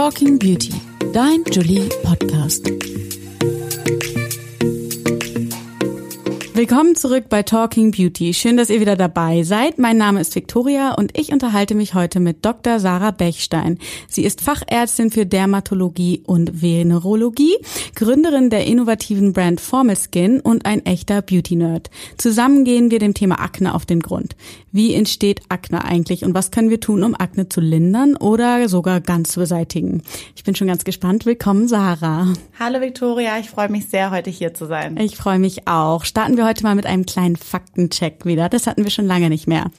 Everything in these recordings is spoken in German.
Talking Beauty, dein Julie Podcast. Willkommen zurück bei Talking Beauty. Schön, dass ihr wieder dabei seid. Mein Name ist Victoria und ich unterhalte mich heute mit Dr. Sarah Bechstein. Sie ist Fachärztin für Dermatologie und Venerologie, Gründerin der innovativen Brand Formal Skin und ein echter Beauty-Nerd. Zusammen gehen wir dem Thema Akne auf den Grund. Wie entsteht Akne eigentlich und was können wir tun, um Akne zu lindern oder sogar ganz zu beseitigen? Ich bin schon ganz gespannt. Willkommen, Sarah. Hallo, Victoria. Ich freue mich sehr, heute hier zu sein. Ich freue mich auch. Starten wir heute mal mit einem kleinen Faktencheck wieder. Das hatten wir schon lange nicht mehr.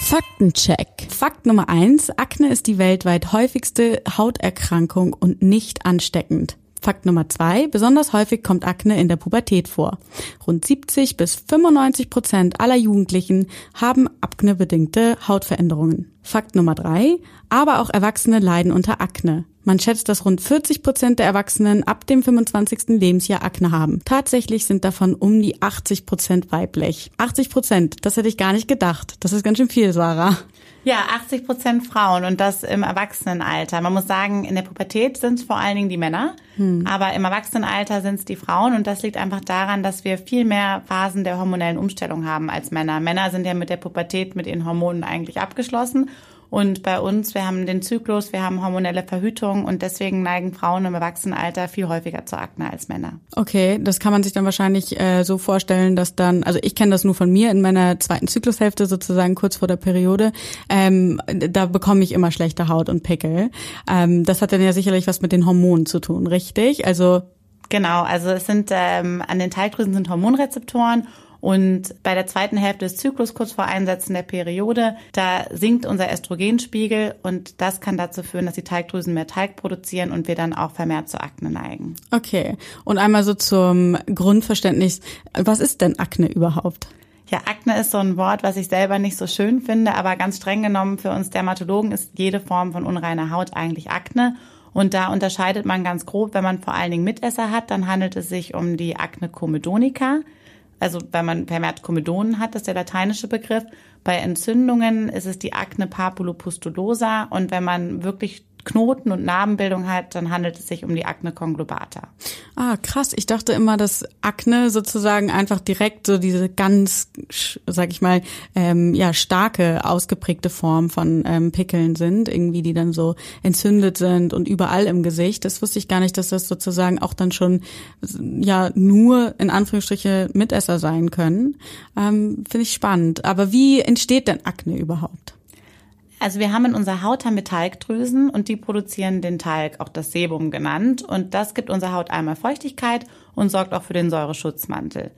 Faktencheck. Fakt Nummer eins. Akne ist die weltweit häufigste Hauterkrankung und nicht ansteckend. Fakt Nummer zwei. Besonders häufig kommt Akne in der Pubertät vor. Rund 70 bis 95 Prozent aller Jugendlichen haben aknebedingte Hautveränderungen. Fakt Nummer drei. Aber auch Erwachsene leiden unter Akne. Man schätzt, dass rund 40 Prozent der Erwachsenen ab dem 25. Lebensjahr Akne haben. Tatsächlich sind davon um die 80 Prozent weiblich. 80 Prozent, das hätte ich gar nicht gedacht. Das ist ganz schön viel, Sarah. Ja, 80 Prozent Frauen und das im Erwachsenenalter. Man muss sagen, in der Pubertät sind es vor allen Dingen die Männer, hm. aber im Erwachsenenalter sind es die Frauen und das liegt einfach daran, dass wir viel mehr Phasen der hormonellen Umstellung haben als Männer. Männer sind ja mit der Pubertät mit ihren Hormonen eigentlich abgeschlossen und bei uns, wir haben den Zyklus, wir haben hormonelle Verhütung und deswegen neigen Frauen im Erwachsenenalter viel häufiger zur Akne als Männer. Okay, das kann man sich dann wahrscheinlich äh, so vorstellen, dass dann, also ich kenne das nur von mir in meiner zweiten Zyklushälfte sozusagen kurz vor der Periode, ähm, da bekomme ich immer schlechte Haut und Pickel. Ähm, das hat dann ja sicherlich was mit den Hormonen zu tun, richtig? Also Genau, also es sind ähm, an den Teigdrüsen sind Hormonrezeptoren und bei der zweiten Hälfte des Zyklus, kurz vor Einsetzen der Periode, da sinkt unser Östrogenspiegel und das kann dazu führen, dass die Teigdrüsen mehr Teig produzieren und wir dann auch vermehrt zur Akne neigen. Okay. Und einmal so zum Grundverständnis, was ist denn Akne überhaupt? Ja, Akne ist so ein Wort, was ich selber nicht so schön finde, aber ganz streng genommen für uns Dermatologen ist jede Form von unreiner Haut eigentlich Akne. Und da unterscheidet man ganz grob, wenn man vor allen Dingen Mitesser hat, dann handelt es sich um die Akne comedonica also wenn man vermehrt Komedonen hat, ist der lateinische Begriff. Bei Entzündungen ist es die Akne papulopustulosa und wenn man wirklich Knoten und Narbenbildung hat, dann handelt es sich um die Akne conglobata. Ah, krass. Ich dachte immer, dass Akne sozusagen einfach direkt so diese ganz, sag ich mal, ähm, ja, starke, ausgeprägte Form von ähm, Pickeln sind, irgendwie, die dann so entzündet sind und überall im Gesicht. Das wusste ich gar nicht, dass das sozusagen auch dann schon, ja, nur in Anführungsstriche Mitesser sein können. Ähm, Finde ich spannend. Aber wie entsteht denn Akne überhaupt? Also wir haben in unserer Haut haben wir Talgdrüsen und die produzieren den Talg, auch das Sebum genannt. Und das gibt unserer Haut einmal Feuchtigkeit und sorgt auch für den Säureschutzmantel.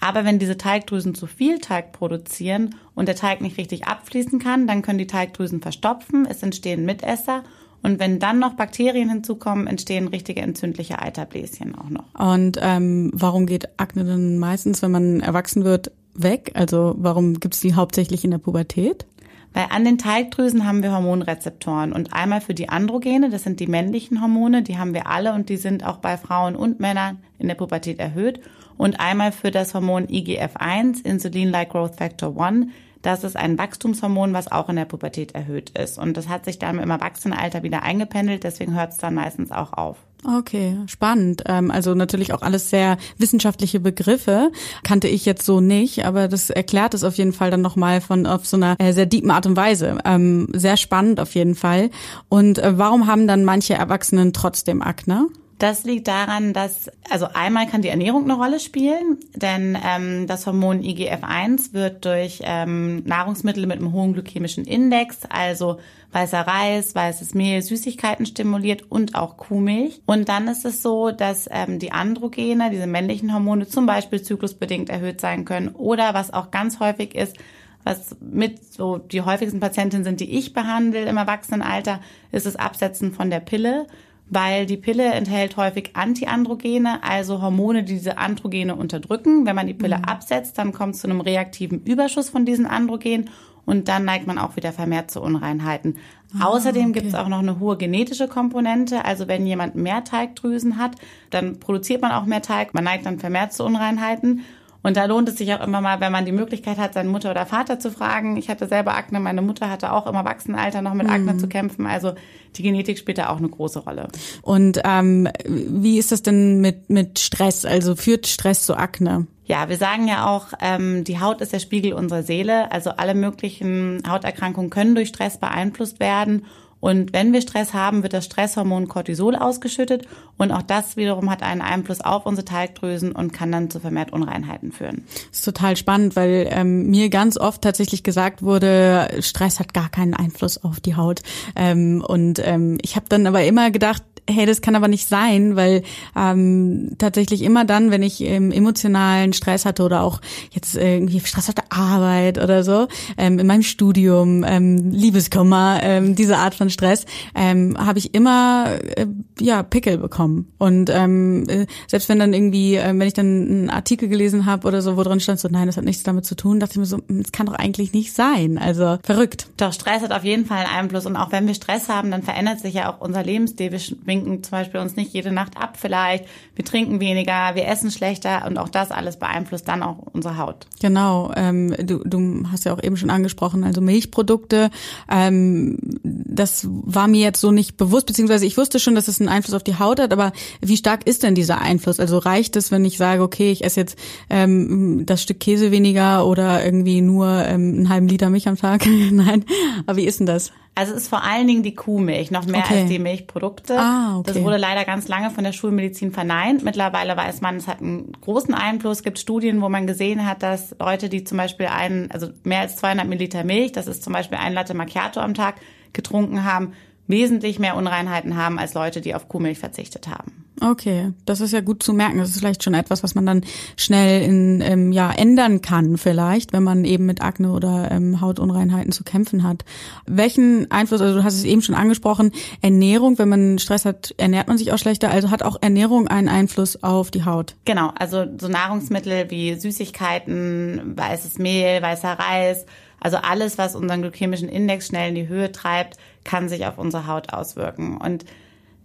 Aber wenn diese Talgdrüsen zu viel Talg produzieren und der Talg nicht richtig abfließen kann, dann können die Talgdrüsen verstopfen, es entstehen Mitesser und wenn dann noch Bakterien hinzukommen, entstehen richtige entzündliche Eiterbläschen auch noch. Und ähm, warum geht Akne dann meistens, wenn man erwachsen wird, weg? Also warum gibt's die hauptsächlich in der Pubertät? Weil an den Teigdrüsen haben wir Hormonrezeptoren und einmal für die Androgene, das sind die männlichen Hormone, die haben wir alle und die sind auch bei Frauen und Männern in der Pubertät erhöht. Und einmal für das Hormon IGF-1, Insulin-like Growth Factor 1, das ist ein Wachstumshormon, was auch in der Pubertät erhöht ist. Und das hat sich dann im Erwachsenenalter wieder eingependelt, deswegen hört es dann meistens auch auf. Okay, spannend. Ähm, also natürlich auch alles sehr wissenschaftliche Begriffe. Kannte ich jetzt so nicht, aber das erklärt es auf jeden Fall dann nochmal von auf so einer äh, sehr deepen Art und Weise. Ähm, sehr spannend auf jeden Fall. Und äh, warum haben dann manche Erwachsenen trotzdem Akne? Das liegt daran, dass, also einmal kann die Ernährung eine Rolle spielen, denn ähm, das Hormon IGF-1 wird durch ähm, Nahrungsmittel mit einem hohen glykämischen Index, also weißer Reis, weißes Mehl, Süßigkeiten stimuliert und auch Kuhmilch. Und dann ist es so, dass ähm, die Androgene, diese männlichen Hormone zum Beispiel zyklusbedingt erhöht sein können oder was auch ganz häufig ist, was mit so die häufigsten Patientinnen sind, die ich behandle im Erwachsenenalter, ist das Absetzen von der Pille weil die Pille enthält häufig Antiandrogene, also Hormone, die diese Androgene unterdrücken. Wenn man die Pille mhm. absetzt, dann kommt es zu einem reaktiven Überschuss von diesen Androgenen und dann neigt man auch wieder vermehrt zu Unreinheiten. Ah, Außerdem okay. gibt es auch noch eine hohe genetische Komponente. Also wenn jemand mehr Teigdrüsen hat, dann produziert man auch mehr Teig, man neigt dann vermehrt zu Unreinheiten. Und da lohnt es sich auch immer mal, wenn man die Möglichkeit hat, seine Mutter oder Vater zu fragen. Ich hatte selber Akne, meine Mutter hatte auch im Erwachsenenalter noch mit Akne mhm. zu kämpfen. Also die Genetik spielt da auch eine große Rolle. Und ähm, wie ist das denn mit, mit Stress? Also führt Stress zu Akne? Ja, wir sagen ja auch, ähm, die Haut ist der Spiegel unserer Seele. Also alle möglichen Hauterkrankungen können durch Stress beeinflusst werden. Und wenn wir Stress haben, wird das Stresshormon Cortisol ausgeschüttet und auch das wiederum hat einen Einfluss auf unsere Talgdrüsen und kann dann zu vermehrt Unreinheiten führen. Das ist total spannend, weil ähm, mir ganz oft tatsächlich gesagt wurde, Stress hat gar keinen Einfluss auf die Haut. Ähm, und ähm, ich habe dann aber immer gedacht, hey, das kann aber nicht sein, weil ähm, tatsächlich immer dann, wenn ich ähm, emotionalen Stress hatte oder auch jetzt irgendwie Stress auf der Arbeit oder so, ähm, in meinem Studium, ähm, Liebeskummer, ähm, diese Art von Stress, ähm, habe ich immer äh, ja Pickel bekommen. Und ähm, äh, selbst wenn dann irgendwie, äh, wenn ich dann einen Artikel gelesen habe oder so, wo drin stand so, nein, das hat nichts damit zu tun, dachte ich mir so, hm, das kann doch eigentlich nicht sein. Also verrückt. Doch Stress hat auf jeden Fall einen Einfluss und auch wenn wir Stress haben, dann verändert sich ja auch unser Lebensstil. Wir winken zum Beispiel uns nicht jede Nacht ab vielleicht, wir trinken weniger, wir essen schlechter und auch das alles beeinflusst dann auch unsere Haut. Genau, ähm, du, du hast ja auch eben schon angesprochen, also Milchprodukte, ähm, das war mir jetzt so nicht bewusst, beziehungsweise ich wusste schon, dass es einen Einfluss auf die Haut hat, aber wie stark ist denn dieser Einfluss? Also reicht es, wenn ich sage, okay, ich esse jetzt ähm, das Stück Käse weniger oder irgendwie nur ähm, einen halben Liter Milch am Tag? Nein, aber wie ist denn das? Also es ist vor allen Dingen die Kuhmilch, noch mehr okay. als die Milchprodukte. Ah, okay. Das wurde leider ganz lange von der Schulmedizin verneint. Mittlerweile weiß man, es hat einen großen Einfluss. Es gibt Studien, wo man gesehen hat, dass Leute, die zum Beispiel einen, also mehr als 200 Milliliter Milch, das ist zum Beispiel ein Latte Macchiato am Tag, getrunken haben, wesentlich mehr Unreinheiten haben als Leute, die auf Kuhmilch verzichtet haben. Okay, das ist ja gut zu merken. Das ist vielleicht schon etwas, was man dann schnell in ähm, ja ändern kann, vielleicht, wenn man eben mit Akne oder ähm, Hautunreinheiten zu kämpfen hat. Welchen Einfluss? Also du hast es eben schon angesprochen. Ernährung, wenn man Stress hat, ernährt man sich auch schlechter. Also hat auch Ernährung einen Einfluss auf die Haut. Genau, also so Nahrungsmittel wie Süßigkeiten, weißes Mehl, weißer Reis also alles, was unseren glykämischen Index schnell in die Höhe treibt, kann sich auf unsere Haut auswirken. Und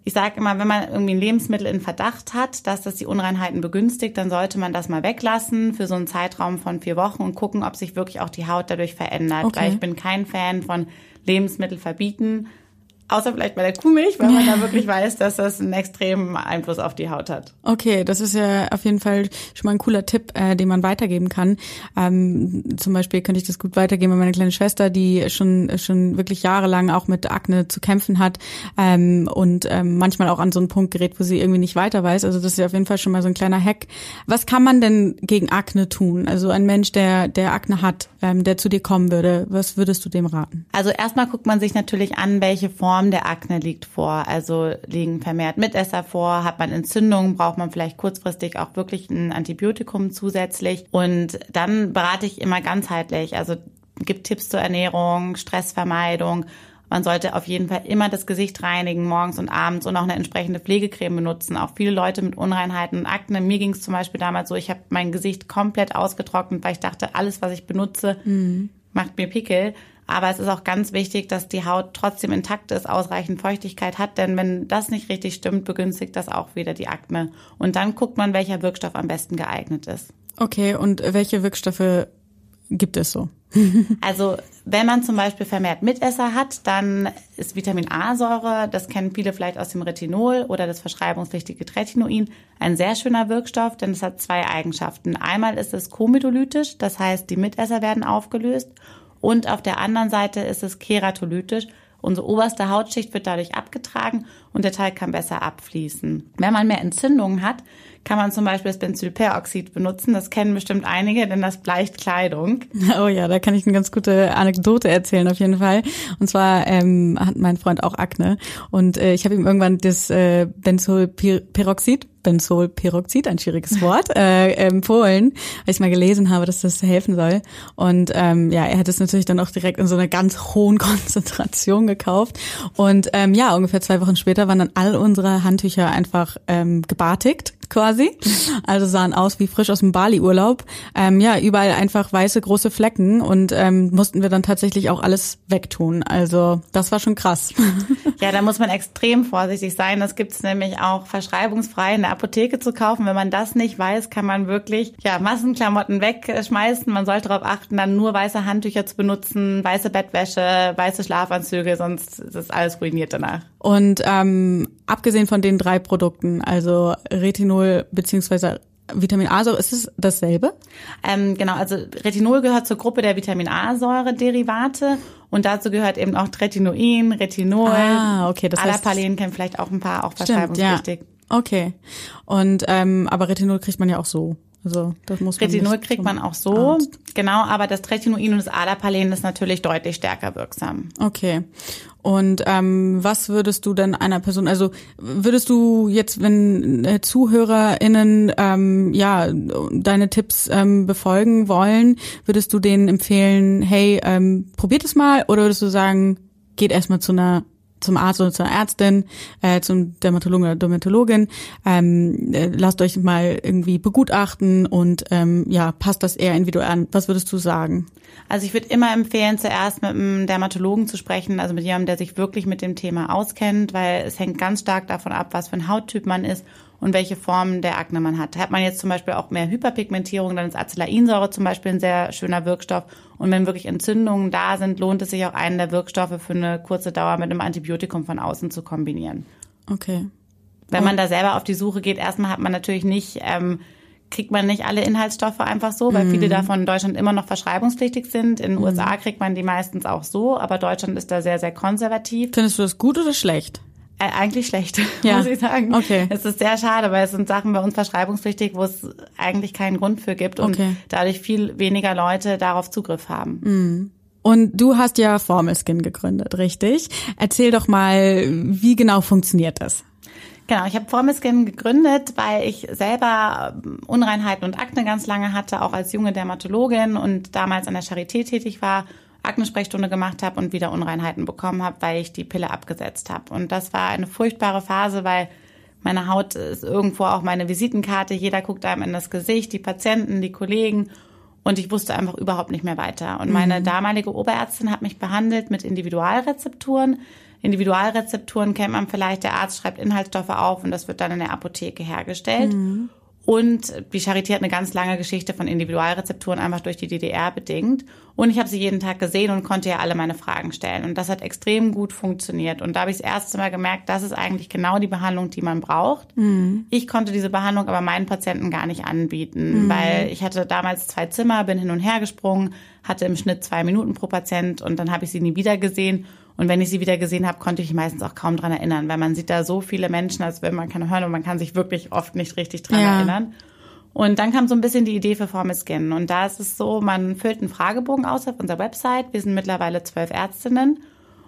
ich sage immer, wenn man irgendwie ein Lebensmittel in Verdacht hat, dass das die Unreinheiten begünstigt, dann sollte man das mal weglassen für so einen Zeitraum von vier Wochen und gucken, ob sich wirklich auch die Haut dadurch verändert. Okay. Weil ich bin kein Fan von Lebensmittel verbieten, Außer vielleicht bei der Kuhmilch, weil man da wirklich weiß, dass das einen extremen Einfluss auf die Haut hat. Okay, das ist ja auf jeden Fall schon mal ein cooler Tipp, äh, den man weitergeben kann. Ähm, zum Beispiel könnte ich das gut weitergeben an meine kleine Schwester, die schon schon wirklich jahrelang auch mit Akne zu kämpfen hat ähm, und ähm, manchmal auch an so einen Punkt gerät, wo sie irgendwie nicht weiter weiß. Also das ist ja auf jeden Fall schon mal so ein kleiner Hack. Was kann man denn gegen Akne tun? Also ein Mensch, der der Akne hat, ähm, der zu dir kommen würde, was würdest du dem raten? Also erstmal guckt man sich natürlich an, welche Form Form der Akne liegt vor. Also liegen vermehrt Mitesser vor, hat man Entzündungen, braucht man vielleicht kurzfristig auch wirklich ein Antibiotikum zusätzlich. Und dann berate ich immer ganzheitlich. Also gibt Tipps zur Ernährung, Stressvermeidung. Man sollte auf jeden Fall immer das Gesicht reinigen, morgens und abends und auch eine entsprechende Pflegecreme benutzen. Auch viele Leute mit Unreinheiten und Akne. Mir ging es zum Beispiel damals so, ich habe mein Gesicht komplett ausgetrocknet, weil ich dachte, alles, was ich benutze, mhm. Macht mir Pickel. Aber es ist auch ganz wichtig, dass die Haut trotzdem intakt ist, ausreichend Feuchtigkeit hat, denn wenn das nicht richtig stimmt, begünstigt das auch wieder die Akne. Und dann guckt man, welcher Wirkstoff am besten geeignet ist. Okay, und welche Wirkstoffe gibt es so? also wenn man zum Beispiel vermehrt Mitesser hat, dann ist Vitamin A-Säure, das kennen viele vielleicht aus dem Retinol oder das verschreibungspflichtige Tretinoin, ein sehr schöner Wirkstoff, denn es hat zwei Eigenschaften. Einmal ist es kometolytisch, das heißt, die Mitesser werden aufgelöst und auf der anderen Seite ist es keratolytisch. Unsere oberste Hautschicht wird dadurch abgetragen und der Teig kann besser abfließen. Wenn man mehr Entzündungen hat, kann man zum Beispiel das Benzylperoxid benutzen. Das kennen bestimmt einige, denn das bleicht Kleidung. Oh ja, da kann ich eine ganz gute Anekdote erzählen auf jeden Fall. Und zwar ähm, hat mein Freund auch Akne und äh, ich habe ihm irgendwann das äh, Benzylperoxid Benzolperoxid, ein schwieriges Wort, äh, empfohlen, weil ich mal gelesen habe, dass das helfen soll. Und ähm, ja, er hat es natürlich dann auch direkt in so einer ganz hohen Konzentration gekauft. Und ähm, ja, ungefähr zwei Wochen später waren dann all unsere Handtücher einfach ähm, gebartigt quasi. Also sahen aus wie frisch aus dem Bali-Urlaub. Ähm, ja, überall einfach weiße große Flecken und ähm, mussten wir dann tatsächlich auch alles wegtun. Also das war schon krass. Ja, da muss man extrem vorsichtig sein. Das gibt's nämlich auch verschreibungsfrei in der Apotheke zu kaufen. Wenn man das nicht weiß, kann man wirklich ja Massenklamotten wegschmeißen. Man sollte darauf achten, dann nur weiße Handtücher zu benutzen, weiße Bettwäsche, weiße Schlafanzüge, sonst ist alles ruiniert danach. Und ähm, abgesehen von den drei Produkten, also Retinol beziehungsweise Vitamin A-Säure, ist es dasselbe? Ähm, genau, also Retinol gehört zur Gruppe der Vitamin A-Säure-Derivate und dazu gehört eben auch Tretinoin, Retinol. Ah, okay, das heißt- Alapalen kennen vielleicht auch ein paar, auch Stimmt, ja. verschreibungspflichtig. Okay. Und ähm, aber Retinol kriegt man ja auch so. Also das muss man Retinol kriegt man auch so, Arzt. genau, aber das Tretinoin und das Alapalen ist natürlich deutlich stärker wirksam. Okay. Und ähm, was würdest du denn einer Person, also würdest du jetzt, wenn äh, ZuhörerInnen ähm, ja deine Tipps ähm, befolgen wollen, würdest du denen empfehlen, hey, ähm, probiert es mal oder würdest du sagen, geht erstmal zu einer zum Arzt oder zur Ärztin, äh, zum Dermatologen oder Dermatologin, ähm, äh, lasst euch mal irgendwie begutachten und ähm, ja, passt das eher individuell an. Was würdest du sagen? Also ich würde immer empfehlen, zuerst mit einem Dermatologen zu sprechen, also mit jemandem, der sich wirklich mit dem Thema auskennt, weil es hängt ganz stark davon ab, was für ein Hauttyp man ist und welche Formen der Akne man hat. Hat man jetzt zum Beispiel auch mehr Hyperpigmentierung, dann ist Acelainsäure zum Beispiel ein sehr schöner Wirkstoff. Und wenn wirklich Entzündungen da sind, lohnt es sich auch einen der Wirkstoffe für eine kurze Dauer mit einem Antibiotikum von außen zu kombinieren. Okay. Wenn man da selber auf die Suche geht, erstmal hat man natürlich nicht, ähm, kriegt man nicht alle Inhaltsstoffe einfach so, weil viele davon in Deutschland immer noch verschreibungspflichtig sind. In den USA kriegt man die meistens auch so, aber Deutschland ist da sehr, sehr konservativ. Findest du das gut oder schlecht? Eigentlich schlecht, Ja. muss ich sagen. Okay. Es ist sehr schade, weil es sind Sachen bei uns verschreibungspflichtig, wo es eigentlich keinen Grund für gibt und Okay. dadurch viel weniger Leute darauf Zugriff haben. Und du hast ja Formel Skin gegründet, richtig? Erzähl doch mal, wie genau funktioniert das? Genau, ich habe Formelskin gegründet, weil ich selber ähm, Unreinheiten und Akne ganz lange hatte, auch als junge Dermatologin und damals an der Charité tätig war, Akne-Sprechstunde gemacht habe und wieder Unreinheiten bekommen habe, weil ich die Pille abgesetzt habe. Und das war eine furchtbare Phase, weil meine Haut ist irgendwo auch meine Visitenkarte. Jeder guckt einem in das Gesicht, die Patienten, die Kollegen. Und ich wusste einfach überhaupt nicht mehr weiter. Und meine damalige Oberärztin hat mich behandelt mit Individualrezepturen. Individualrezepturen kennt man vielleicht, der Arzt schreibt Inhaltsstoffe auf und das wird dann in der Apotheke hergestellt. Und die Charité hat eine ganz lange Geschichte von Individualrezepturen einfach durch die DDR bedingt. Und ich habe sie jeden Tag gesehen und konnte ja alle meine Fragen stellen. Und das hat extrem gut funktioniert. Und da habe ich das erste Mal gemerkt, das ist eigentlich genau die Behandlung, die man braucht. Ich konnte diese Behandlung aber meinen Patienten gar nicht anbieten, weil ich hatte damals zwei Zimmer, bin hin und her gesprungen, hatte im Schnitt zwei Minuten pro Patient und dann habe ich sie nie wieder gesehen. Und wenn ich sie wieder gesehen habe, konnte ich mich meistens auch kaum dran erinnern, weil man sieht da so viele Menschen, als wenn man kann hören und man kann sich wirklich oft nicht richtig dran Ja. erinnern. Und dann kam so ein bisschen die Idee für Formel Skin. Und da ist es so, man füllt einen Fragebogen aus auf unserer Website. Wir sind mittlerweile zwölf Ärztinnen.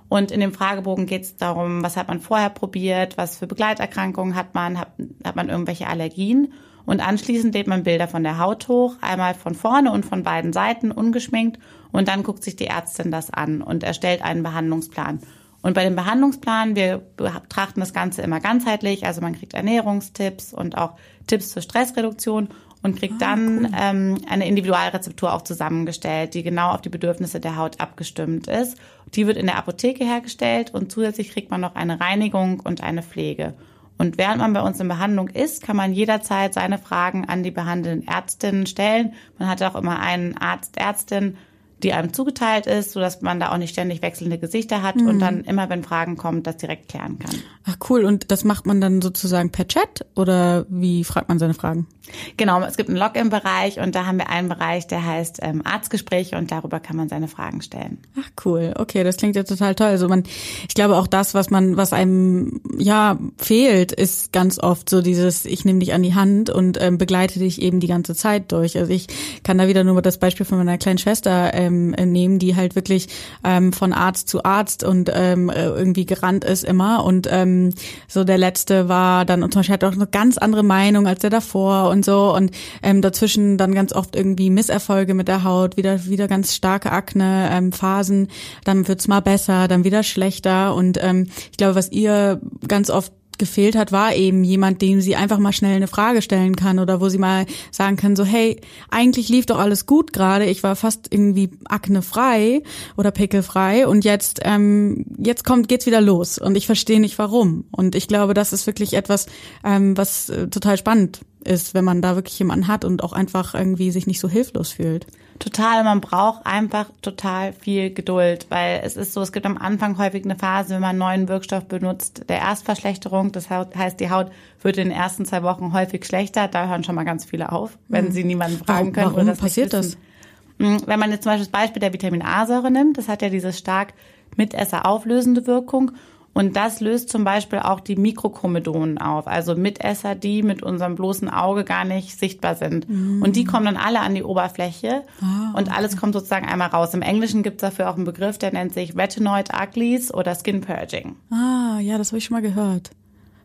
Und in dem Fragebogen geht es darum, was hat man vorher probiert, was für Begleiterkrankungen hat man, hat, hat man irgendwelche Allergien. Und anschließend lädt man Bilder von der Haut hoch, einmal von vorne und von beiden Seiten, ungeschminkt. Und dann guckt sich die Ärztin das an und erstellt einen Behandlungsplan. Und bei dem Behandlungsplan, wir betrachten das Ganze immer ganzheitlich, also man kriegt Ernährungstipps und auch Tipps zur Stressreduktion und kriegt dann ähm, eine Individualrezeptur auch zusammengestellt, die genau auf die Bedürfnisse der Haut abgestimmt ist. Die wird in der Apotheke hergestellt und zusätzlich kriegt man noch eine Reinigung und eine Pflege. Und während man bei uns in Behandlung ist, kann man jederzeit seine Fragen an die behandelnden Ärztinnen stellen. Man hat auch immer einen Arzt, Ärztin, die einem zugeteilt ist, sodass man da auch nicht ständig wechselnde Gesichter hat und dann immer, wenn Fragen kommen, das direkt klären kann. Ach cool, und das macht man dann sozusagen per Chat oder wie fragt man seine Fragen? Genau, es gibt einen Login-Bereich und da haben wir einen Bereich, der heißt ähm, Arztgespräche und darüber kann man seine Fragen stellen. Ach cool, okay, das klingt ja total toll. Also man, ich glaube auch das, was man, was einem ja fehlt, ist ganz oft so dieses, ich nehme dich an die Hand und ähm, begleite dich eben die ganze Zeit durch. Also ich kann da wieder nur das Beispiel von meiner kleinen Schwester ähm, nehmen, die halt wirklich ähm, von Arzt zu Arzt und ähm, äh, irgendwie gerannt ist immer. Und ähm, so der letzte war dann und zum Beispiel hat auch eine ganz andere Meinung als der davor und so. Und ähm, dazwischen dann ganz oft irgendwie Misserfolge mit der Haut, wieder wieder ganz starke Akne ähm, Phasen, dann wird's mal besser, dann wieder schlechter. Und ähm, ich glaube, was ihr ganz oft gefehlt hat, war eben jemand, dem sie einfach mal schnell eine Frage stellen kann oder wo sie mal sagen kann, so hey, eigentlich lief doch alles gut gerade, ich war fast irgendwie aknefrei oder pickelfrei und jetzt ähm, jetzt kommt geht's wieder los. Und ich verstehe nicht warum. Und ich glaube, das ist wirklich etwas, ähm, was äh, total spannend ist, wenn man da wirklich jemanden hat und auch einfach irgendwie sich nicht so hilflos fühlt. Total, man braucht einfach total viel Geduld, weil es ist so, es gibt am Anfang häufig eine Phase, wenn man einen neuen Wirkstoff benutzt, der Erstverschlechterung. Das heißt, die Haut wird in den ersten zwei Wochen häufig schlechter. Da hören schon mal ganz viele auf, wenn mhm. sie niemanden fragen können. Warum, warum passiert das? Mhm, wenn man jetzt zum Beispiel das Beispiel der Vitamin A-Säure nimmt, das hat ja diese stark Mitesser auflösende Wirkung und das löst zum Beispiel auch die Mikrochromodonen auf, also Mitesser, die mit unserem bloßen Auge gar nicht sichtbar sind. Mm. Und die kommen dann alle an die Oberfläche ah, und alles kommt sozusagen einmal raus. Im Englischen gibt es dafür auch einen Begriff, der nennt sich Retinoid Uglies oder Skin Purging. Ah, ja, das habe ich schon mal gehört.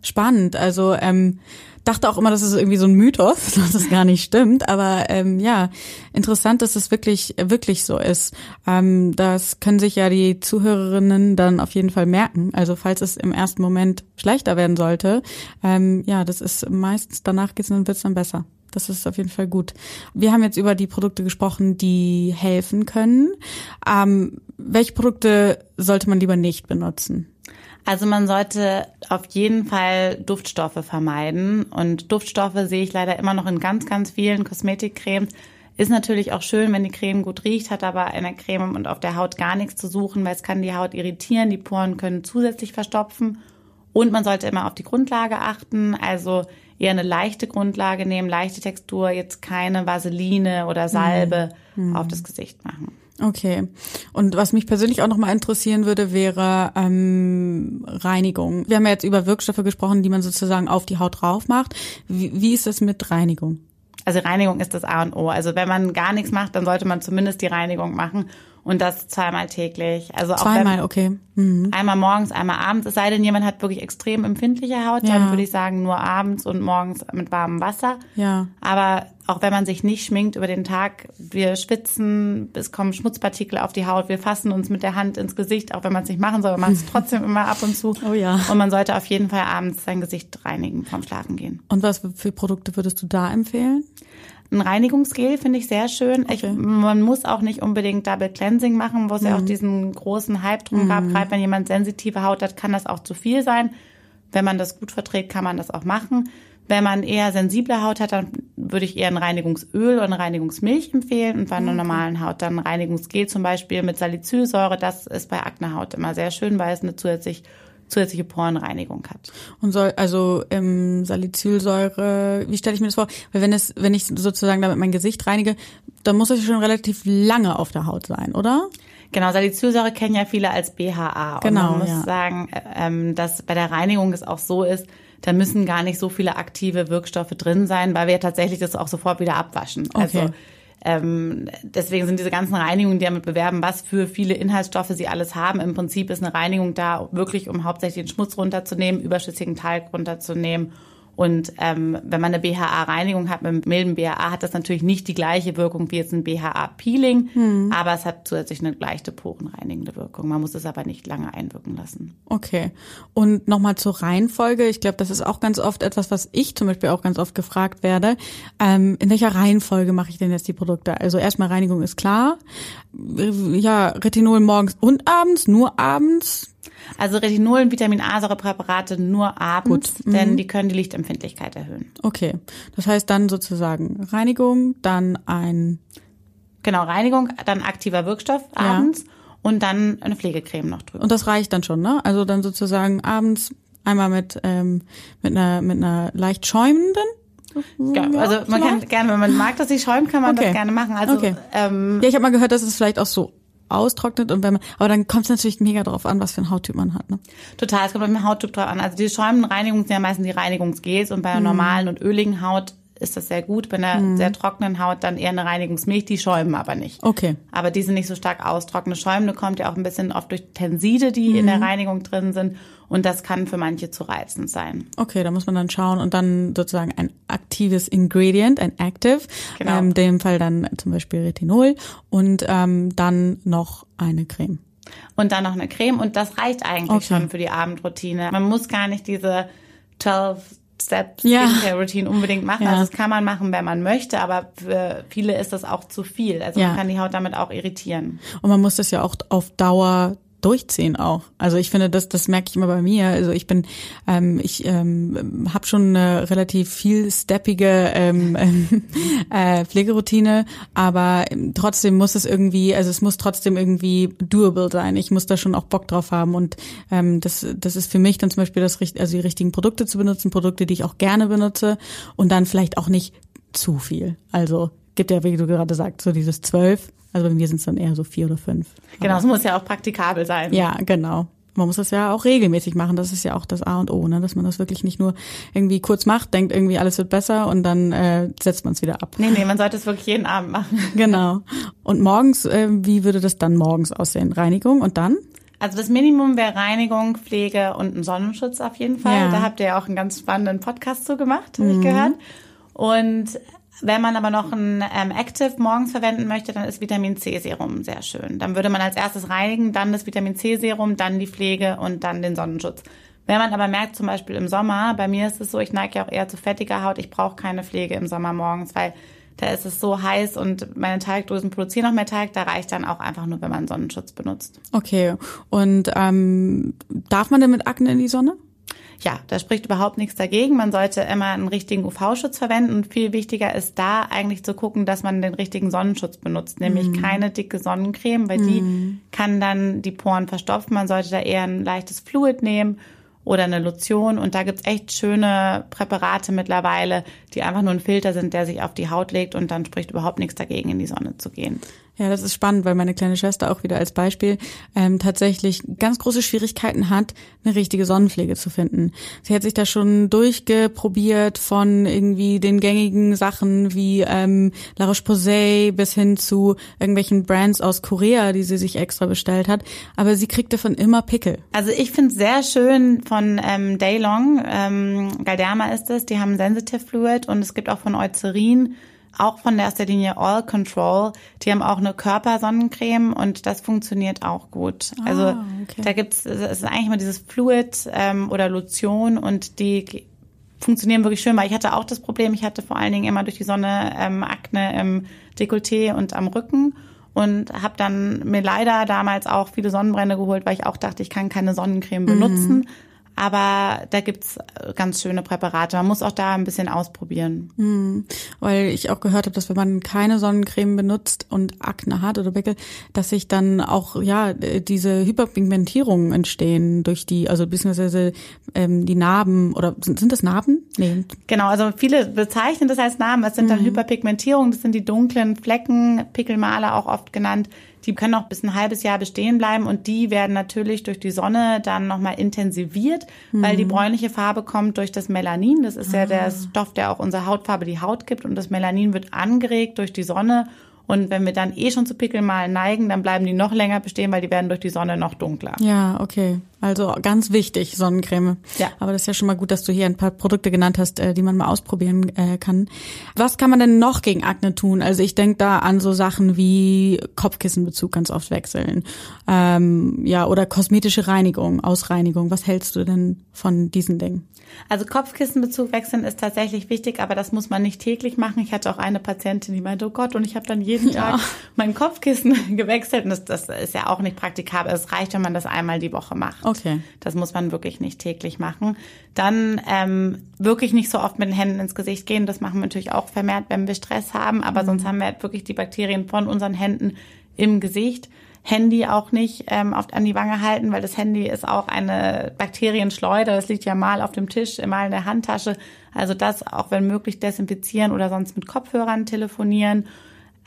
Spannend. Also ähm, dachte auch immer, das ist irgendwie so ein Mythos, dass es gar nicht stimmt. Aber ähm, ja, interessant, dass es wirklich, wirklich so ist. Ähm, das können sich ja die Zuhörerinnen dann auf jeden Fall merken. Also falls es im ersten Moment schlechter werden sollte, ähm, ja, das ist meistens, danach geht's dann wird's dann besser. Das ist auf jeden Fall gut. Wir haben jetzt über die Produkte gesprochen, die helfen können. Ähm, welche Produkte sollte man lieber nicht benutzen? Also man sollte auf jeden Fall Duftstoffe vermeiden. Und Duftstoffe sehe ich leider immer noch in ganz, ganz vielen Kosmetikcremes. Ist natürlich auch schön, wenn die Creme gut riecht, hat aber in der Creme und auf der Haut gar nichts zu suchen, weil es kann die Haut irritieren, die Poren können zusätzlich verstopfen. Und man sollte immer auf die Grundlage achten, also eher eine leichte Grundlage nehmen, leichte Textur, jetzt keine Vaseline oder Salbe mhm. auf das Gesicht machen. Okay. Und was mich persönlich auch nochmal interessieren würde, wäre ähm, Reinigung. Wir haben ja jetzt über Wirkstoffe gesprochen, die man sozusagen auf die Haut drauf macht. Wie, wie ist das mit Reinigung? Also Reinigung ist das A und O. Also wenn man gar nichts macht, dann sollte man zumindest die Reinigung machen und das zweimal täglich. Also auch zweimal, wenn, okay. Mhm. Einmal morgens, einmal abends. Es sei denn, jemand hat wirklich extrem empfindliche Haut, ja. dann würde ich sagen nur abends und morgens mit warmem Wasser. Ja. Aber auch wenn man sich nicht schminkt über den Tag, wir schwitzen, es kommen Schmutzpartikel auf die Haut, wir fassen uns mit der Hand ins Gesicht, auch wenn man es nicht machen soll, man macht es trotzdem immer ab und zu. Oh ja. Und man sollte auf jeden Fall abends sein Gesicht reinigen vorm Schlafen gehen. Und was für Produkte würdest du da empfehlen? Ein Reinigungsgel finde ich sehr schön. Okay. Ich, man muss auch nicht unbedingt Double Cleansing machen, wo es mhm. ja auch mhm. diesen großen Hype drum mhm. gab. Gerade wenn jemand sensitive Haut hat, kann das auch zu viel sein. Wenn man das gut verträgt, kann man das auch machen. Wenn man eher sensible Haut hat, dann würde ich eher ein Reinigungsöl oder eine Reinigungsmilch empfehlen. Und bei einer okay. normalen Haut dann ein Reinigungsgel zum Beispiel mit Salicylsäure. Das ist bei Aknehaut immer sehr schön, weil es eine zusätzlich zusätzliche Porenreinigung hat. Und soll also ähm, Salicylsäure, wie stelle ich mir das vor? Weil wenn es, wenn ich sozusagen damit mein Gesicht reinige, dann muss es schon relativ lange auf der Haut sein, oder? Genau, Salicylsäure kennen ja viele als BHA. Genau. Und man muss ja. sagen, ähm, dass bei der Reinigung es auch so ist, da müssen gar nicht so viele aktive Wirkstoffe drin sein, weil wir ja tatsächlich das auch sofort wieder abwaschen. Okay. Also ähm, deswegen sind diese ganzen Reinigungen, die damit bewerben, was für viele Inhaltsstoffe sie alles haben. Im Prinzip ist eine Reinigung da wirklich, um hauptsächlich den Schmutz runterzunehmen, überschüssigen Talg runterzunehmen und ähm, wenn man eine BHA-Reinigung hat mit milden BHA, hat das natürlich nicht die gleiche Wirkung wie jetzt ein BHA-Peeling, hm. aber es hat zusätzlich eine leichte porenreinigende Wirkung. Man muss es aber nicht lange einwirken lassen. Okay. Und nochmal zur Reihenfolge. Ich glaube, das ist auch ganz oft etwas, was ich zum Beispiel auch ganz oft gefragt werde. Ähm, in welcher Reihenfolge mache ich denn jetzt die Produkte? Also erstmal Reinigung ist klar. Ja, Retinol morgens und abends, nur abends also Retinol und Vitamin A-Säurepräparate nur abends. Mhm. denn die können die Lichtempfindlichkeit erhöhen. Okay, das heißt dann sozusagen Reinigung, dann ein genau Reinigung, dann aktiver Wirkstoff abends ja. und dann eine Pflegecreme noch drüber. Und das reicht dann schon, ne? Also dann sozusagen abends einmal mit ähm, mit einer mit einer leicht schäumenden ja, also man kann gerne, wenn man mag, dass sie schäumt, kann man okay. das gerne machen. Also okay. ähm, ja, ich habe mal gehört, dass es vielleicht auch so austrocknet und wenn man, aber dann kommt es natürlich mega drauf an, was für ein Hauttyp man hat. Ne? Total, es kommt beim Hauttyp drauf an. Also die schäumenden Reinigungen sind ja meistens die Reinigungsgels und bei mhm. normalen und öligen Haut ist das sehr gut. Bei einer mhm. sehr trockenen Haut dann eher eine Reinigungsmilch, die schäumen aber nicht. Okay. Aber die sind nicht so stark austrocknet. Schäumende kommt ja auch ein bisschen oft durch Tenside, die mhm. in der Reinigung drin sind. Und das kann für manche zu reizend sein. Okay, da muss man dann schauen und dann sozusagen ein aktives Ingredient, ein Active, genau. ähm, in dem Fall dann zum Beispiel Retinol und ähm, dann noch eine Creme. Und dann noch eine Creme und das reicht eigentlich okay. schon für die Abendroutine. Man muss gar nicht diese 12 Steps Ja. Skincare Routine unbedingt machen. Ja. Also das kann man machen, wenn man möchte, aber für viele ist das auch zu viel. Also Ja. man kann die Haut damit auch irritieren. Und man muss das ja auch auf Dauer durchziehen auch. Also ich finde, das das merke ich immer bei mir. Also ich bin, ähm, ich ähm, habe schon eine relativ viel steppige ähm, äh, Pflegeroutine, aber trotzdem muss es irgendwie, also es muss trotzdem irgendwie doable sein. Ich muss da schon auch Bock drauf haben und ähm, das das ist für mich dann zum Beispiel das also die richtigen Produkte zu benutzen, Produkte, die ich auch gerne benutze und dann vielleicht auch nicht zu viel. Also gibt ja, wie du gerade sagst, so dieses zwölf. Also bei mir sind es dann eher so vier oder fünf. Genau, es muss ja auch praktikabel sein. Ja, genau. Man muss das ja auch regelmäßig machen. Das ist ja auch das A und O, ne? dass man das wirklich nicht nur irgendwie kurz macht, denkt irgendwie alles wird besser und dann äh, setzt man es wieder ab. Nee, nee, man sollte es wirklich jeden Abend machen. Genau. Und morgens, äh, wie würde das dann morgens aussehen? Reinigung und dann? Also das Minimum wäre Reinigung, Pflege und ein Sonnenschutz auf jeden Fall. Ja. Da habt ihr ja auch einen ganz spannenden Podcast zu gemacht, habe ich gehört. Und wenn man aber noch ein ähm, Active morgens verwenden möchte, dann ist Vitamin C Serum sehr schön. Dann würde man als erstes reinigen, dann das Vitamin C Serum, dann die Pflege und dann den Sonnenschutz. Wenn man aber merkt, zum Beispiel im Sommer, bei mir ist es so, ich neige ja auch eher zu fettiger Haut, ich brauche keine Pflege im Sommer morgens, weil da ist es so heiß und meine Teigdosen produzieren noch mehr Teig, da reicht dann auch einfach nur, wenn man Sonnenschutz benutzt. Okay. Und ähm, darf man denn mit Akne in die Sonne? Ja, da spricht überhaupt nichts dagegen. Man sollte immer einen richtigen UV-Schutz verwenden und viel wichtiger ist da eigentlich zu gucken, dass man den richtigen Sonnenschutz benutzt, nämlich keine dicke Sonnencreme, weil die kann dann die Poren verstopfen. Man sollte da eher ein leichtes Fluid nehmen oder eine Lotion und da gibt's echt schöne Präparate mittlerweile, die einfach nur ein Filter sind, der sich auf die Haut legt und dann spricht überhaupt nichts dagegen, in die Sonne zu gehen. Ja, das ist spannend, weil meine kleine Schwester auch wieder als Beispiel ähm, tatsächlich ganz große Schwierigkeiten hat, eine richtige Sonnenpflege zu finden. Sie hat sich da schon durchgeprobiert von irgendwie den gängigen Sachen wie ähm, La Roche-Posay bis hin zu irgendwelchen Brands aus Korea, die sie sich extra bestellt hat. Aber sie kriegt davon immer Pickel. Also ich finde sehr schön von ähm, Daylong, ähm, Galderma ist es, die haben Sensitive Fluid und es gibt auch von Eucerin, auch von der aus der Linie All Control, die haben auch eine Körpersonnencreme und das funktioniert auch gut. also Ah, okay. da gibt's, es ist eigentlich immer dieses Fluid ähm, oder Lotion und die funktionieren wirklich schön, weil ich hatte auch das Problem, ich hatte vor allen Dingen immer durch die Sonne ähm, Akne im Dekolleté und am Rücken und habe dann mir leider damals auch viele Sonnenbrände geholt, weil ich auch dachte, ich kann keine Sonnencreme benutzen. Aber da gibt's äh, ganz schöne Präparate. Man muss auch da ein bisschen ausprobieren. Weil ich auch gehört habe, dass wenn man keine Sonnencreme benutzt und Akne hat oder Pickel, dass sich dann auch ja diese Hyperpigmentierungen entstehen durch die, also beziehungsweise ähm, die Narben oder sind, sind das Narben? Nee. Genau, also viele bezeichnen das als Namen. Das sind dann Hyperpigmentierungen, das sind die dunklen Flecken, Pickelmale auch oft genannt. Die können auch bis ein halbes Jahr bestehen bleiben und die werden natürlich durch die Sonne dann nochmal intensiviert, weil die bräunliche Farbe kommt durch das Melanin. Das ist ja der Stoff, der auch unserer Hautfarbe die Haut gibt und das Melanin wird angeregt durch die Sonne. Und wenn wir dann eh schon zu Pickelmalen neigen, dann bleiben die noch länger bestehen, weil die werden durch die Sonne noch dunkler. Ja, okay. Also ganz wichtig, Sonnencreme. Ja. Aber das ist ja schon mal gut, dass du hier ein paar Produkte genannt hast, äh, die man mal ausprobieren äh, kann. Was kann man denn noch gegen Akne tun? Also ich denke da an so Sachen wie Kopfkissenbezug ganz oft wechseln. Ähm, ja, oder kosmetische Reinigung, Ausreinigung. Was hältst du denn von diesen Dingen? Also Kopfkissenbezug wechseln ist tatsächlich wichtig, aber das muss man nicht täglich machen. Ich hatte auch eine Patientin, die meinte, oh Gott, und ich habe dann jeden Ja. Tag mein Kopfkissen gewechselt. Und das, das ist ja auch nicht praktikabel. Es reicht, wenn man das einmal die Woche macht. Okay. Das muss man wirklich nicht täglich machen. Dann ähm, wirklich nicht so oft mit den Händen ins Gesicht gehen. Das machen wir natürlich auch vermehrt, wenn wir Stress haben. Aber sonst haben wir halt wirklich die Bakterien von unseren Händen im Gesicht. Handy auch nicht ähm, oft an die Wange halten, weil das Handy ist auch eine Bakterienschleuder. Das liegt ja mal auf dem Tisch, mal in der Handtasche. Also das auch wenn möglich desinfizieren oder sonst mit Kopfhörern telefonieren.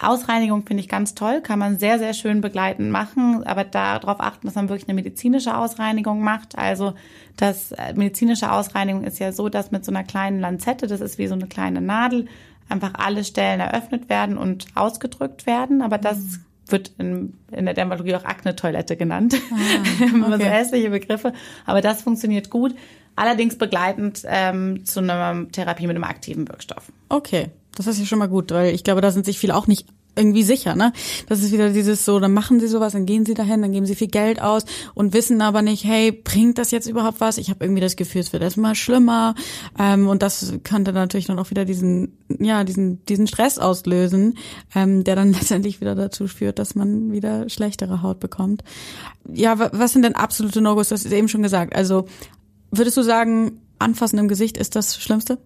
Ausreinigung finde ich ganz toll, kann man sehr, sehr schön begleitend machen, aber darauf achten, dass man wirklich eine medizinische Ausreinigung macht. Also das äh, medizinische Ausreinigung ist ja so, dass mit so einer kleinen Lanzette, das ist wie so eine kleine Nadel, einfach alle Stellen eröffnet werden und ausgedrückt werden. Aber das wird in, in der Dermatologie auch Akne-Toilette genannt. Immer so okay. hässliche Begriffe. Aber das funktioniert gut. Allerdings begleitend ähm, zu einer Therapie mit einem aktiven Wirkstoff. Okay. Das ist ja schon mal gut, weil ich glaube, da sind sich viele auch nicht irgendwie sicher, ne? Das ist wieder dieses so, dann machen sie sowas, dann gehen sie dahin, dann geben sie viel Geld aus und wissen aber nicht, hey, bringt das jetzt überhaupt was? Ich habe irgendwie das Gefühl, es wird erstmal schlimmer ähm, und das könnte natürlich dann auch wieder diesen, ja, diesen, diesen Stress auslösen, ähm, der dann letztendlich wieder dazu führt, dass man wieder schlechtere Haut bekommt. Ja, was sind denn absolute No-Gos? Das ist eben schon gesagt. Also würdest du sagen, anfassen im Gesicht ist das Schlimmste?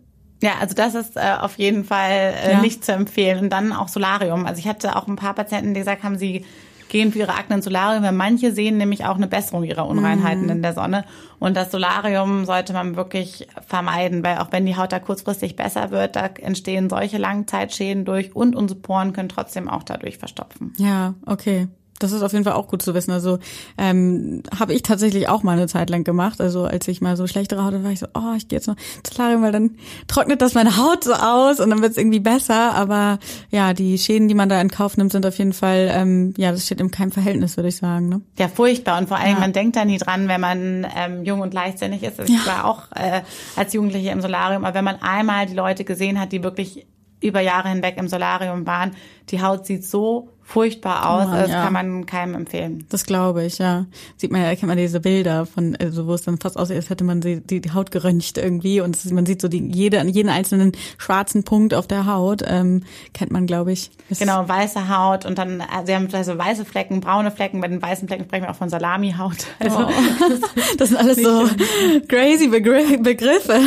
Ja, also das ist äh, auf jeden Fall äh, ja. nicht zu empfehlen. Und dann auch Solarium. Also ich hatte auch ein paar Patienten, die gesagt haben, sie gehen für ihre Akne ins Solarium, weil manche sehen nämlich auch eine Besserung ihrer Unreinheiten mm. in der Sonne. Und das Solarium sollte man wirklich vermeiden, weil auch wenn die Haut da kurzfristig besser wird, da entstehen solche Langzeitschäden durch und unsere Poren können trotzdem auch dadurch verstopfen. Ja, okay. Das ist auf jeden Fall auch gut zu wissen. Also ähm, habe ich tatsächlich auch mal eine Zeit lang gemacht. Also als ich mal so schlechtere Haut hatte, war ich so, oh, ich gehe jetzt mal ins Solarium, weil dann trocknet das meine Haut so aus und dann wird es irgendwie besser. Aber ja, die Schäden, die man da in Kauf nimmt, sind auf jeden Fall, ähm, ja, das steht in keinem Verhältnis, würde ich sagen. Ne? Ja, furchtbar. Und vor allem, ja. man denkt da nie dran, wenn man ähm, jung und leichtsinnig ist. Ich ja. war auch äh, als Jugendliche im Solarium, aber wenn man einmal die Leute gesehen hat, die wirklich über Jahre hinweg im Solarium waren, die Haut sieht so furchtbar aus. Oh, das ja. kann man keinem empfehlen. Das glaube ich, ja. Sieht man ja, kennt man diese Bilder von, also wo es dann fast aussieht, als hätte man die, die Haut geröntgt irgendwie und ist, man sieht so die, jede, jeden einzelnen schwarzen Punkt auf der Haut, ähm, kennt man, glaube ich. Das genau, weiße Haut und dann, also sie haben also weiße Flecken, braune Flecken, bei den weißen Flecken sprechen wir auch von Salamihaut. Also, oh. das sind alles so crazy Begr Begriffe.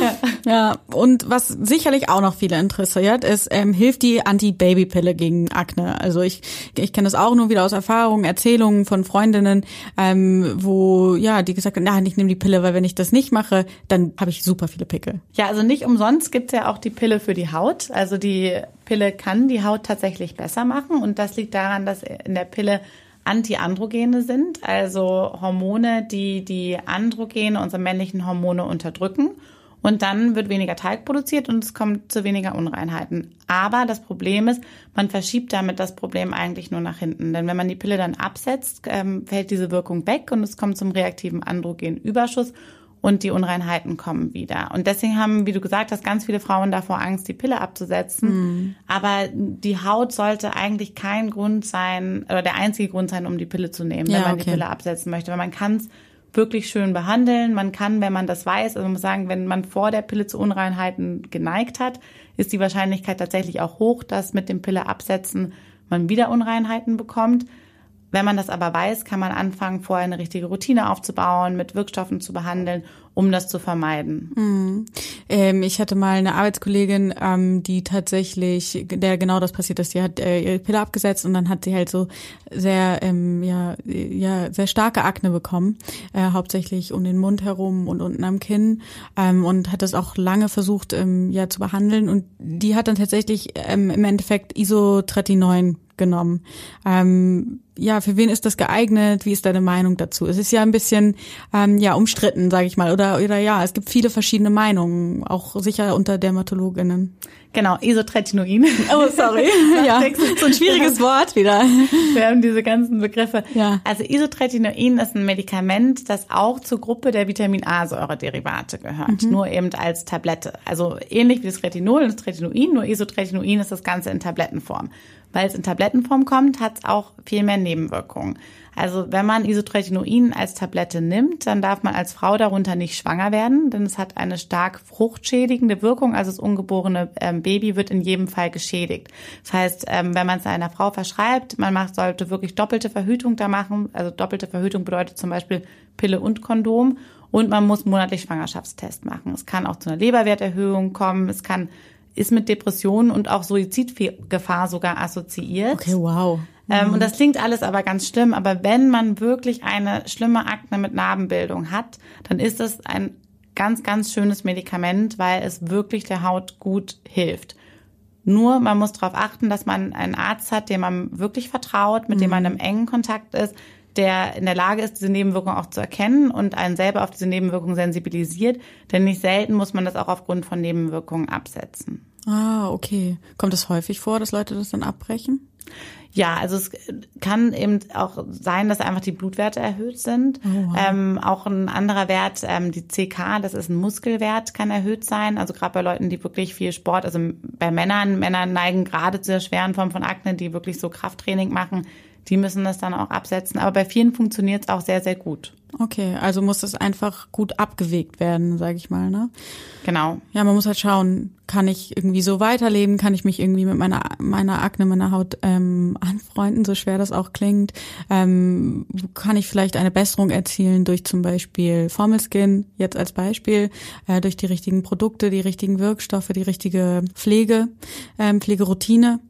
Ja. ja, und was sicherlich auch noch viele interessiert, ist, ähm, hilft die Anti-Baby-Pille gegen Akne? Also ich, ich kenne das auch nur wieder aus Erfahrungen, Erzählungen von Freundinnen, ähm, wo ja, die gesagt haben, na, ich nehme die Pille, weil wenn ich das nicht mache, dann habe ich super viele Pickel. Ja, also nicht umsonst gibt's ja auch die Pille für die Haut. Also die Pille kann die Haut tatsächlich besser machen und das liegt daran, dass in der Pille Antiandrogene sind, also Hormone, die die Androgene, unsere männlichen Hormone unterdrücken und dann wird weniger Teig produziert und es kommt zu weniger Unreinheiten. Aber das Problem ist, man verschiebt damit das Problem eigentlich nur nach hinten. Denn wenn man die Pille dann absetzt, ähm, fällt diese Wirkung weg und es kommt zum reaktiven Androgenüberschuss und die Unreinheiten kommen wieder. Und deswegen haben, wie du gesagt hast, ganz viele Frauen davor Angst, die Pille abzusetzen. Mhm. Aber die Haut sollte eigentlich kein Grund sein, oder der einzige Grund sein, um die Pille zu nehmen, ja, wenn man okay. die Pille absetzen möchte. Weil man kann es wirklich schön behandeln. Man kann, wenn man das weiß, also man muss sagen, wenn man vor der Pille zu Unreinheiten geneigt hat, ist die Wahrscheinlichkeit tatsächlich auch hoch, dass mit dem Pille absetzen man wieder Unreinheiten bekommt. Wenn man das aber weiß, kann man anfangen, vorher eine richtige Routine aufzubauen, mit Wirkstoffen zu behandeln um das zu vermeiden. Mhm. Ähm, ich hatte mal eine Arbeitskollegin, ähm, die tatsächlich, der genau das passiert ist. Sie hat äh, ihre Pille abgesetzt und dann hat sie halt so sehr, ähm, ja, ja, sehr starke Akne bekommen, äh, hauptsächlich um den Mund herum und unten am Kinn ähm, und hat das auch lange versucht, ähm, ja, zu behandeln und die hat dann tatsächlich ähm, im Endeffekt Isotretinoin genommen. Ähm, ja, für wen ist das geeignet? Wie ist deine Meinung dazu? Es ist ja ein bisschen ähm, ja umstritten, sage ich mal, oder oder ja, es gibt viele verschiedene Meinungen, auch sicher unter Dermatologinnen. Genau, Isotretinoin. Oh, sorry. ja, so ein schwieriges Wort wieder. Wir haben diese ganzen Begriffe. Ja. Also Isotretinoin ist ein Medikament, das auch zur Gruppe der Vitamin A-Säure-Derivate gehört, mhm. nur eben als Tablette. Also ähnlich wie das Retinol und das Retinoin, nur Isotretinoin ist das Ganze in Tablettenform. Weil es in Tablettenform kommt, hat es auch viel mehr Nebenwirkungen. Also wenn man Isotretinoin als Tablette nimmt, dann darf man als Frau darunter nicht schwanger werden, denn es hat eine stark fruchtschädigende Wirkung. Also das ungeborene ähm, Baby wird in jedem Fall geschädigt. Das heißt, ähm, wenn man es einer Frau verschreibt, man macht, sollte wirklich doppelte Verhütung da machen. Also doppelte Verhütung bedeutet zum Beispiel Pille und Kondom. Und man muss monatlich Schwangerschaftstest machen. Es kann auch zu einer Leberwerterhöhung kommen. Es kann ist mit Depressionen und auch Suizidgefahr sogar assoziiert. Okay, wow. Ähm, und das klingt alles aber ganz schlimm. Aber wenn man wirklich eine schlimme Akne mit Narbenbildung hat, dann ist es ein ganz, ganz schönes Medikament, weil es wirklich der Haut gut hilft. Nur man muss darauf achten, dass man einen Arzt hat, dem man wirklich vertraut, mit dem man mhm. im engen Kontakt ist, der in der Lage ist, diese Nebenwirkungen auch zu erkennen und einen selber auf diese Nebenwirkungen sensibilisiert. Denn nicht selten muss man das auch aufgrund von Nebenwirkungen absetzen. Ah, okay. Kommt es häufig vor, dass Leute das dann abbrechen? Ja, also es kann eben auch sein, dass einfach die Blutwerte erhöht sind. Oh, wow. ähm, auch ein anderer Wert, ähm, die CK, das ist ein Muskelwert, kann erhöht sein. Also gerade bei Leuten, die wirklich viel Sport, also bei Männern, Männer neigen gerade zu der schweren Form von Akne, die wirklich so Krafttraining machen, die müssen das dann auch absetzen. Aber bei vielen funktioniert es auch sehr, sehr gut. Okay, also muss das einfach gut abgewegt werden, sage ich mal, ne? Genau. Ja, man muss halt schauen, kann ich irgendwie so weiterleben, kann ich mich irgendwie mit meiner meiner Akne, meiner Haut ähm, anfreunden, so schwer das auch klingt. Ähm, kann ich vielleicht eine Besserung erzielen durch zum Beispiel Formelskin, jetzt als Beispiel, äh, durch die richtigen Produkte, die richtigen Wirkstoffe, die richtige Pflege, ähm, Pflegeroutine,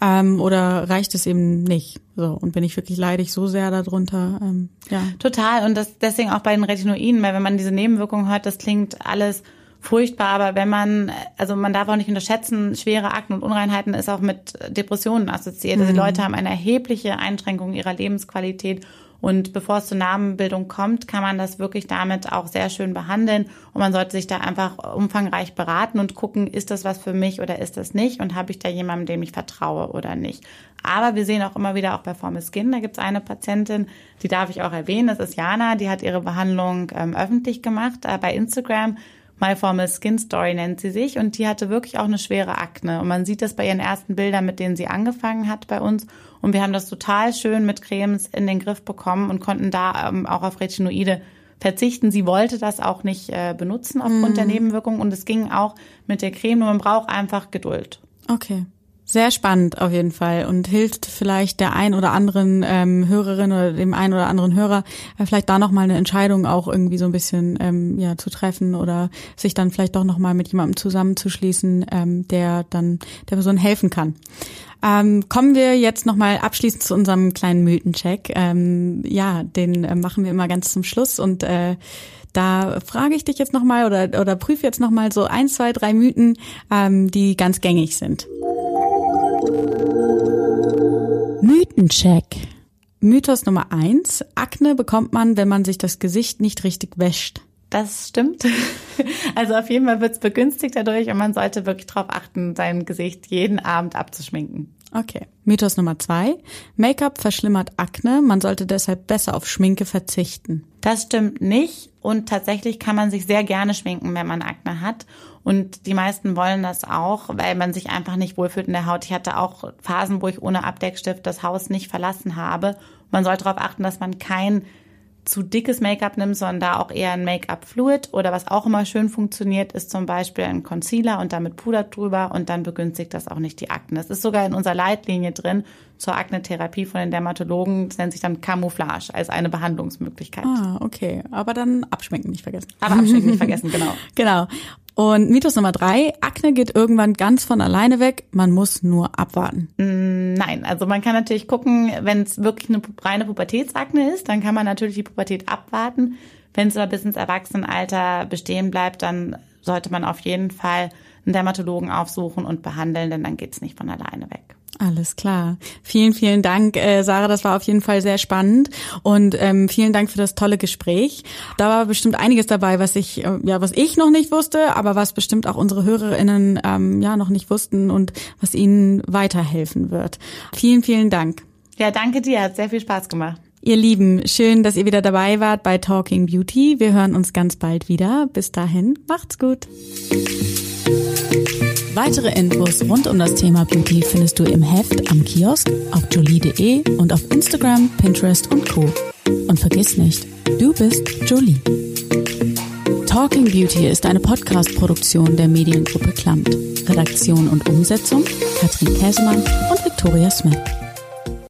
ähm, oder reicht es eben nicht? So und bin ich wirklich leidig so sehr darunter? Ähm, ja. Total und das das deswegen auch bei den Retinoiden, weil wenn man diese Nebenwirkungen hört, das klingt alles furchtbar, aber wenn man, also man darf auch nicht unterschätzen, schwere Akten und Unreinheiten ist auch mit Depressionen assoziiert. Also die mhm. Leute haben eine erhebliche Einschränkung ihrer Lebensqualität und bevor es zur Narbenbildung kommt, kann man das wirklich damit auch sehr schön behandeln. Und man sollte sich da einfach umfangreich beraten und gucken, ist das was für mich oder ist das nicht? Und habe ich da jemanden, dem ich vertraue oder nicht? Aber wir sehen auch immer wieder auch bei Formel Skin, da gibt es eine Patientin, die darf ich auch erwähnen, das ist Jana, die hat ihre Behandlung ähm, öffentlich gemacht äh, bei Instagram. My Formal Skin Story nennt sie sich und die hatte wirklich auch eine schwere Akne und man sieht das bei ihren ersten Bildern, mit denen sie angefangen hat bei uns und wir haben das total schön mit Cremes in den Griff bekommen und konnten da ähm, auch auf Retinoide verzichten. Sie wollte das auch nicht äh, benutzen aufgrund mm. der Nebenwirkungen und es ging auch mit der Creme, nur man braucht einfach Geduld. Okay. Sehr spannend auf jeden Fall und hilft vielleicht der ein oder anderen ähm, Hörerin oder dem einen oder anderen Hörer äh, vielleicht da nochmal eine Entscheidung auch irgendwie so ein bisschen ähm, ja zu treffen oder sich dann vielleicht doch nochmal mit jemandem zusammenzuschließen, ähm, der dann der Person helfen kann. Ähm, kommen wir jetzt nochmal abschließend zu unserem kleinen Mythencheck. Ähm, ja, den äh, machen wir immer ganz zum Schluss und äh, da frage ich dich jetzt nochmal oder, oder prüfe jetzt nochmal so ein, zwei, drei Mythen, ähm, die ganz gängig sind. Mythencheck. Mythos Nummer eins. Akne bekommt man, wenn man sich das Gesicht nicht richtig wäscht. Das stimmt. Also auf jeden Fall wird es begünstigt dadurch und man sollte wirklich darauf achten, sein Gesicht jeden Abend abzuschminken. Okay. Mythos Nummer zwei. Make-up verschlimmert Akne. Man sollte deshalb besser auf Schminke verzichten. Das stimmt nicht. Und tatsächlich kann man sich sehr gerne schminken, wenn man Akne hat. Und die meisten wollen das auch, weil man sich einfach nicht wohlfühlt in der Haut. Ich hatte auch Phasen, wo ich ohne Abdeckstift das Haus nicht verlassen habe. Man sollte darauf achten, dass man kein zu dickes Make-up nimmst, sondern da auch eher ein Make-up-Fluid oder was auch immer schön funktioniert, ist zum Beispiel ein Concealer und damit Puder drüber und dann begünstigt das auch nicht die Akne. Das ist sogar in unserer Leitlinie drin zur Akne-Therapie von den Dermatologen. Das nennt sich dann Camouflage als eine Behandlungsmöglichkeit. Ah, okay. Aber dann abschminken nicht vergessen. Aber abschminken nicht vergessen, genau. Genau. Und Mythos Nummer drei, Akne geht irgendwann ganz von alleine weg, man muss nur abwarten. Mm, nein, also man kann natürlich gucken, wenn es wirklich eine reine Pubertätsakne ist, dann kann man natürlich die Pubertät abwarten. Wenn es aber bis ins Erwachsenenalter bestehen bleibt, dann sollte man auf jeden Fall einen Dermatologen aufsuchen und behandeln, denn dann geht's nicht von alleine weg. Alles klar. Vielen, vielen Dank, äh, Sarah. Das war auf jeden Fall sehr spannend und ähm, vielen Dank für das tolle Gespräch. Da war bestimmt einiges dabei, was ich äh, ja, was ich noch nicht wusste, aber was bestimmt auch unsere HörerInnen ähm, ja noch nicht wussten und was ihnen weiterhelfen wird. Vielen, vielen Dank. Ja, danke dir. Hat sehr viel Spaß gemacht. Ihr Lieben, schön, dass ihr wieder dabei wart bei Talking Beauty. Wir hören uns ganz bald wieder. Bis dahin, macht's gut. Weitere Infos rund um das Thema Beauty findest du im Heft, am Kiosk, auf jolie.de und auf Instagram, Pinterest und Co. Und vergiss nicht, du bist Jolie. Talking Beauty ist eine Podcast-Produktion der Mediengruppe Klammt. Redaktion und Umsetzung Katrin Käsemann und Victoria Smith.